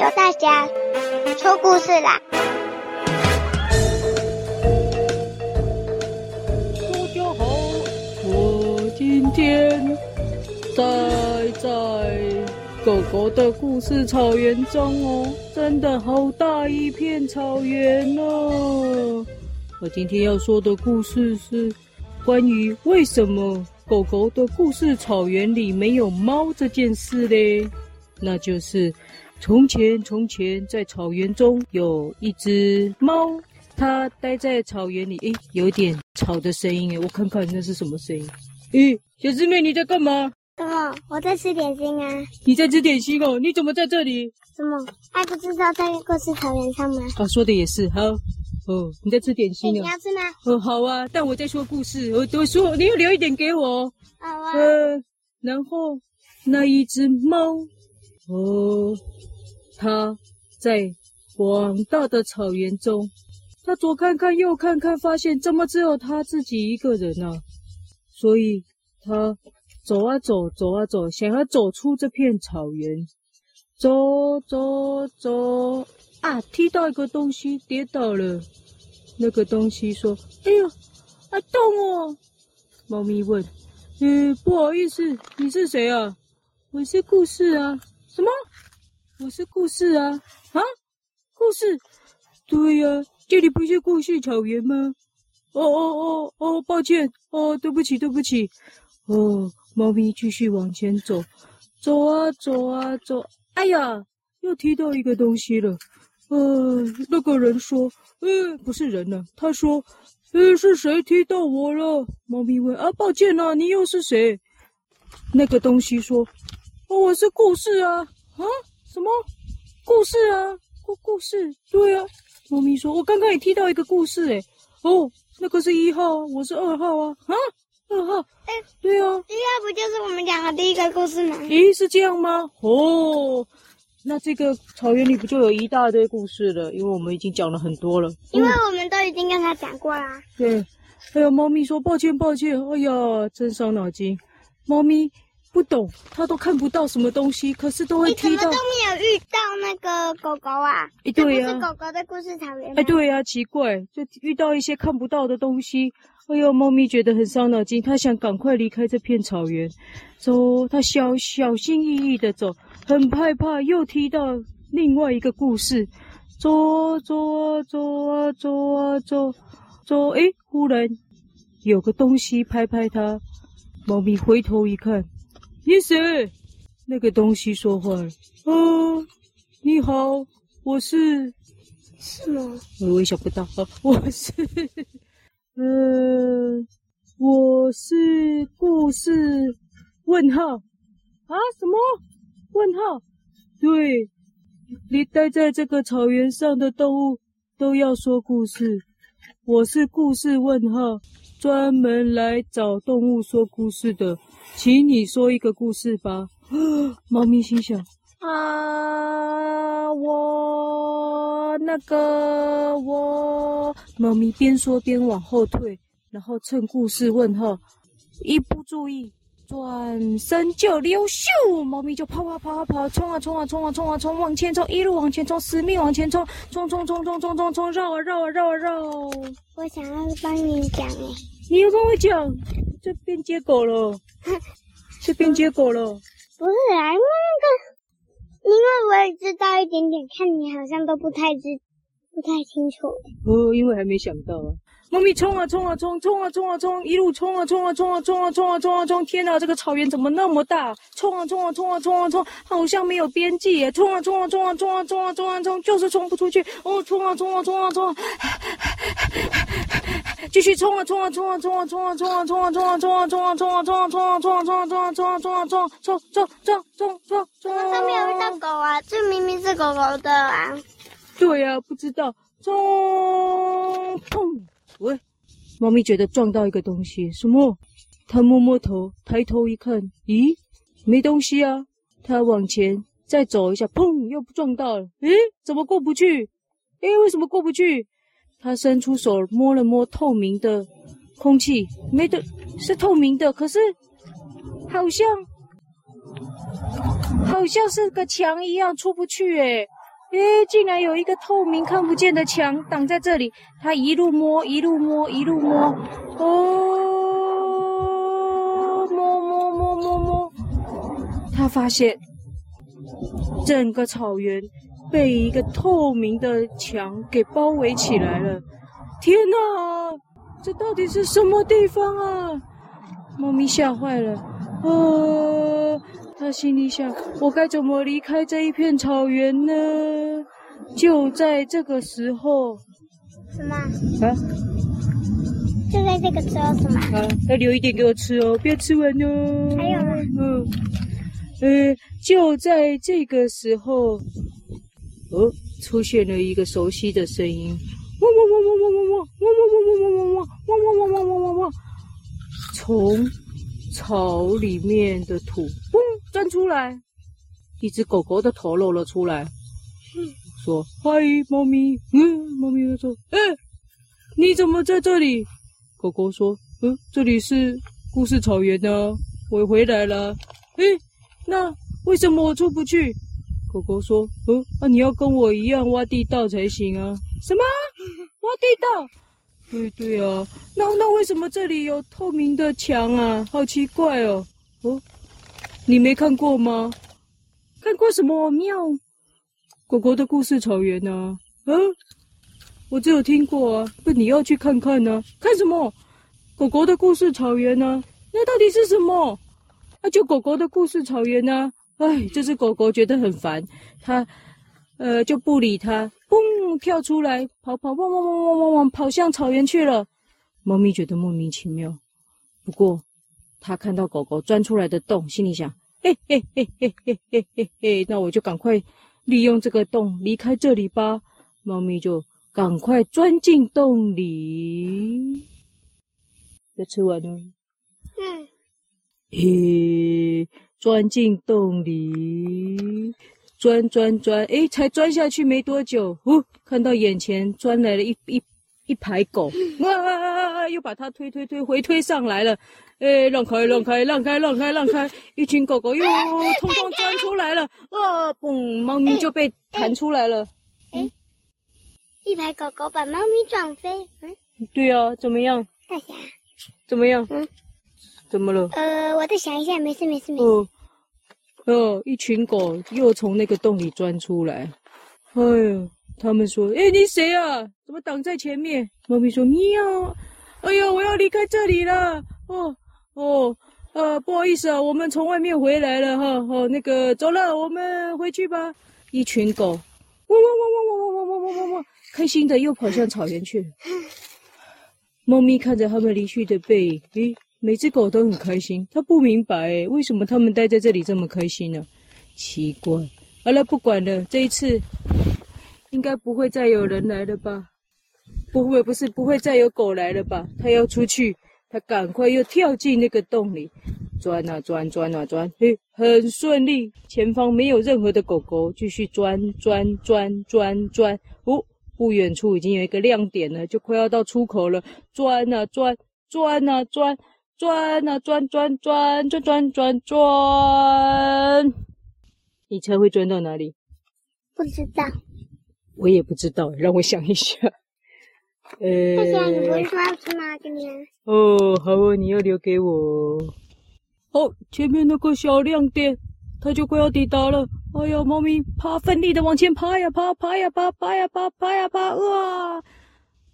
由大侠说故事啦！大家好，我今天待在狗狗的故事草原中哦，真的好大一片草原哦。我今天要说的故事是关于为什么狗狗的故事草原里没有猫这件事嘞。那就是从前从前在草原中有一只猫，它待在草原里。诶，有点吵的声音诶，我看看那是什么声音。诶，小师妹你在干嘛？什么？我在吃点心啊。你在吃点心哦？你怎么在这里？什么？还不知道在故事草原上吗？啊，说的也是，好。哦，你在吃点心哦？你要吃吗？哦，好啊，但我在说故事，我都说你要留一点给我。好啊。呃，然后那一只猫，哦，它在广大的草原中，它左看看右看看，发现怎么只有它自己一个人呢？所以它走啊走，走啊走，想要走出这片草原，走走走。啊！踢到一个东西，跌倒了。那个东西说：“哎呦，啊，动哦！”猫咪问：“嗯，不好意思，你是谁啊？”“我是故事啊。”“什么？”“我是故事啊。”“啊，故事？”“对呀，这里不是故事草原吗？”“哦哦哦哦，抱歉，哦，对不起，对不起。”哦，猫咪继续往前走，走啊走啊走。哎呀，又踢到一个东西了。呃，那个人说：“呃，不是人呢。”他说：“呃，是谁踢到我了？”猫咪问：“啊，抱歉呐，你又是谁？”那个东西说：“哦，我是故事啊！啊，什么故事啊？故故事？对啊。”猫咪说：“我刚刚也踢到一个故事，诶。哦，那个是一号，我是二号啊！啊，二号？哎，对啊，一号不就是我们讲的第一个故事吗？咦，是这样吗？哦。”那这个草原里不就有一大堆故事了？因为我们已经讲了很多了。因为我们都已经跟他讲过啦。对，还有猫咪说抱歉抱歉，哎呀，真伤脑筋。猫咪不懂，它都看不到什么东西，可是都会听到。你怎么都没有遇到那个狗狗啊？哎，对呀、啊。这不是狗狗的故事草原。哎，对呀、啊，奇怪，就遇到一些看不到的东西。哎呦，猫咪觉得很伤脑筋，它想赶快离开这片草原，走，它小小心翼翼的走。很害怕，又踢到另外一个故事。走走啊走啊走啊走走，哎，忽然有个东西拍拍它。猫咪回头一看，你谁？那个东西说话了。哦，你好，我是。是吗？我也想不到。我是，呃，我是故事。问号啊？什么？问号，对，你待在这个草原上的动物都要说故事。我是故事问号，专门来找动物说故事的，请你说一个故事吧。猫咪心想：啊，我那个我……猫咪边说边往后退，然后趁故事问候一不注意。转身就溜，咻！猫咪就跑跑跑跑跑，冲啊冲啊冲啊冲啊冲，往前冲，一路往前冲，死命往前冲，冲冲冲冲冲冲冲，绕啊绕啊绕啊绕。我想要帮你讲，你要跟我讲，这边结果了，这边结果了。不是啊，那个，因为我也知道一点点，看你好像都不太知，不太清楚。哦，因为还没想到啊。猫咪冲啊冲啊冲，冲啊冲啊冲，一路冲啊冲啊冲啊冲啊冲啊冲啊冲！天哪，这个草原怎么那么大？冲啊冲啊冲啊冲啊冲，好像没有边际！冲啊冲啊冲啊冲啊冲啊冲啊冲，就是冲不出去！哦，冲啊冲啊冲啊冲！继续冲啊冲啊冲啊冲啊冲啊冲啊冲啊冲啊冲啊冲啊冲啊冲啊冲啊冲啊冲啊冲啊冲啊冲啊冲冲冲冲冲冲！怎么都没有遇到狗啊？这明明是狗狗的啊！对呀，不知道。冲！砰！喂，猫咪觉得撞到一个东西，什么？它摸摸头，抬头一看，咦，没东西啊。它往前再走一下，砰，又撞到了。诶，怎么过不去？诶，为什么过不去？他伸出手摸了摸透明的空气，没的，是透明的，可是好像好像是个墙一样出不去诶。诶，竟然有一个透明看不见的墙挡在这里。他一路摸，一路摸，一路摸，哦，摸摸摸摸摸，他发现整个草原被一个透明的墙给包围起来了。天哪，这到底是什么地方啊？猫咪吓坏了，啊！它心里想：我该怎么离开这一片草原呢？就在这个时候，什么？啊？就在这个时候什么？好，要留一点给我吃哦，不要吃完哦。还有吗？嗯，呃，就在这个时候，哦，出现了一个熟悉的声音，汪汪汪汪汪汪汪汪汪汪汪汪汪汪汪汪汪汪汪，从草里面的土，嘣。钻出来，一只狗狗的头露了出来，说：“嗨，猫咪。”嗯，猫咪说：“哎，你怎么在这里？”狗狗说：“嗯，这里是故事草原呢，我回来了。”哎，那为什么我出不去？狗狗说：“嗯，那你要跟我一样挖地道才行啊。”什么？挖地道？对对啊，那那为什么这里有透明的墙啊？好奇怪哦。哦。你没看过吗？看过什么？喵！狗狗的故事草原呢？嗯，我只有听过啊。那，你要去看看呢？看什么？狗狗的故事草原呢？那到底是什么？那，就狗狗的故事草原呢？哎，这只狗狗觉得很烦，它呃就不理它，嘣，跳出来，跑跑，汪汪汪汪汪汪，跑向草原去了。猫咪觉得莫名其妙，不过。它看到狗狗钻出来的洞，心里想：嘿嘿嘿嘿嘿嘿嘿嘿，那我就赶快利用这个洞离开这里吧。猫咪就赶快钻进洞里。要吃完了。嗯。嘿，钻进洞里，钻钻钻，哎，才钻下去没多久，哦，看到眼前钻来了一一一排狗，哇，又把它推推推回推上来了。哎，让开，让开，让开，让开，让开！一群狗狗又通通钻出来了，啊，嘣！猫咪就被弹出来了。哎，一排狗狗把猫咪撞飞。嗯，对啊，怎么样？大侠。怎么样？嗯，怎么了？呃，我再想一下，没事，没事，没事。哦，哦，一群狗又从那个洞里钻出来。哎呀，他们说：“哎，你谁啊？怎么挡在前面？”猫咪说：“喵。”哎呀，我要离开这里了。哦。哦，呃，不好意思啊，我们从外面回来了哈。哦，那个走了，我们回去吧。一群狗，汪汪汪汪汪汪汪汪汪汪汪，开心的又跑向草原去了。猫咪看着他们离去的背影，诶，每只狗都很开心。它不明白，诶，为什么他们待在这里这么开心呢？奇怪。好了，不管了，这一次应该不会再有人来了吧？不会，不是，不会再有狗来了吧？它要出去。他赶快又跳进那个洞里，钻啊钻，钻啊钻，嘿，很顺利。前方没有任何的狗狗，继续钻钻钻钻钻。哦，不远处已经有一个亮点了，就快要到出口了。钻啊钻，钻啊钻，钻啊转转转转转转转。你猜会转到哪里？不知道。我也不知道，让我想一下。呃，大侠，你不是说要吃吗？今天？哦，好哦，你要留给我。哦，前面那个小亮点，它就快要抵达了。哎呀，猫咪爬，奋力的往前爬呀爬，爬呀爬，爬呀爬，爬呀爬，哇！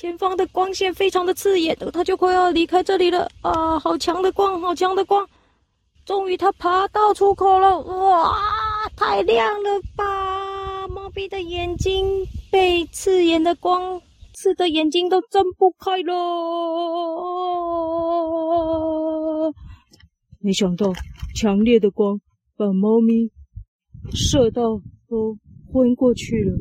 前方的光线非常的刺眼，它就快要离开这里了。啊，好强的光，好强的光！终于，它爬到出口了。哇，太亮了吧！猫咪的眼睛被刺眼的光。刺的眼睛都睁不开了，没想到强烈的光把猫咪射到都昏过去了。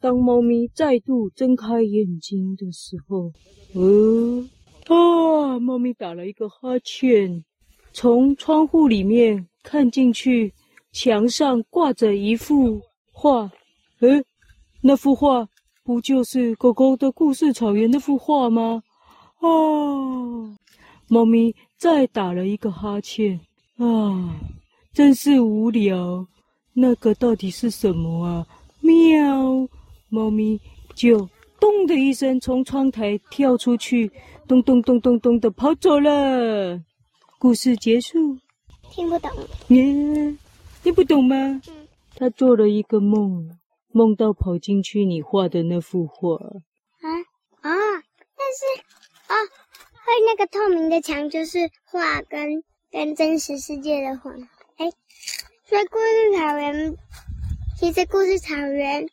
当猫咪再度睁开眼睛的时候，呃，啊，猫咪打了一个哈欠，从窗户里面看进去，墙上挂着一幅画，诶，那幅画。不就是狗狗的故事草原那幅画吗？啊！猫咪再打了一个哈欠啊！真是无聊。那个到底是什么啊？喵！猫咪就咚的一声从窗台跳出去，咚咚咚咚咚的跑走了。故事结束。听不懂。耶，听不懂吗？嗯。他做了一个梦，梦到跑进去你画的那幅画。啊啊！但是啊，会那个透明的墙就是画跟跟真实世界的画。哎。所以故事草原，其实故事草原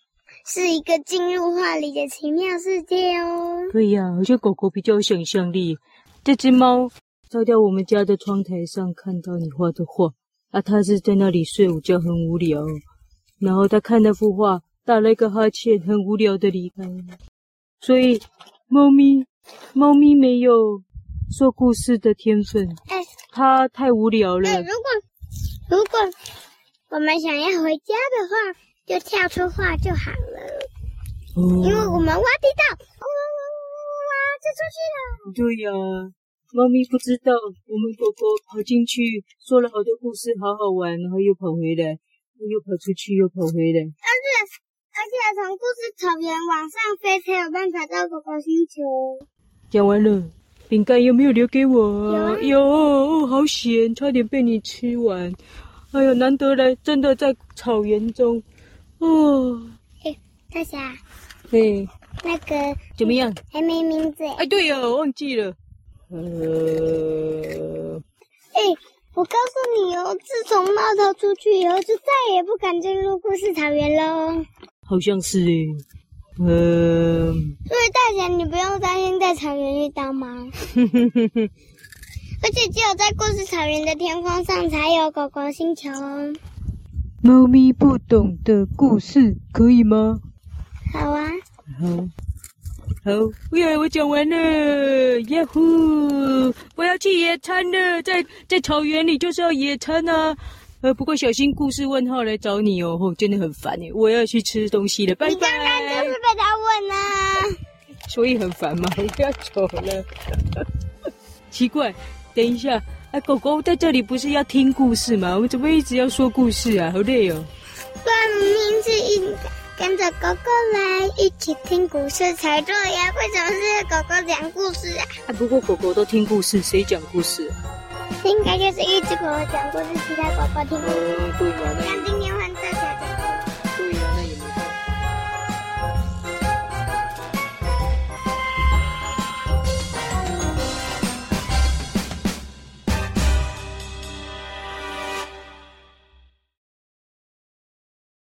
是一个进入画里的奇妙世界哦。对呀、啊，而且狗狗比较有想象力。这只猫照在我们家的窗台上，看到你画的画，啊，它是在那里睡午觉，很无聊。然后它看那幅画，打了一个哈欠，很无聊的离开。所以，猫咪，猫咪没有说故事的天分。哎，它太无聊了。哎，如果，如果。我们想要回家的话，就跳出画就好了。哦，因为我们挖地道，哇哇哇哇，就出去了。对呀，猫咪不知道，我们狗狗跑进去说了好多故事，好好玩，然后又跑回来，又跑出去，又跑回来。而且而且从故事草原往上飞才有办法到狗狗星球。讲完了，饼干有没有留给我？有啊，有哦，好险，差点被你吃完。哎呦，难得来，真的在草原中，哦。嘿，大侠。嘿。那个怎么样？还没名字。哎，对呀，我忘记了。呃。哎，我告诉你哦，自从猫头出去以后，就再也不敢进入故事草原喽。好像是哎。呃。所以大侠，你不用担心在草原遇到猫。哼哼哼哼。而且只有在故事草原的天空上才有狗狗星球哦。猫咪不懂的故事可以吗？好啊。好，好，耶！我讲完了，呀呼！我要去野餐了，在在草原里就是要野餐啊。呃，不过小心故事问号来找你哦，哦真的很烦诶。我要去吃东西了，拜拜。你刚刚就是被他问啊。所以很烦嘛，我要走了。奇怪。等一下，哎，狗狗在这里不是要听故事吗？我们怎么一直要说故事啊？好累哦。对，明明是应该跟着狗狗来一起听故事才对呀，为什么是狗狗讲故事啊？啊，不过狗狗都听故事，谁讲故事？应该就是一只狗狗讲故事，其他狗狗听故事。嗯，对。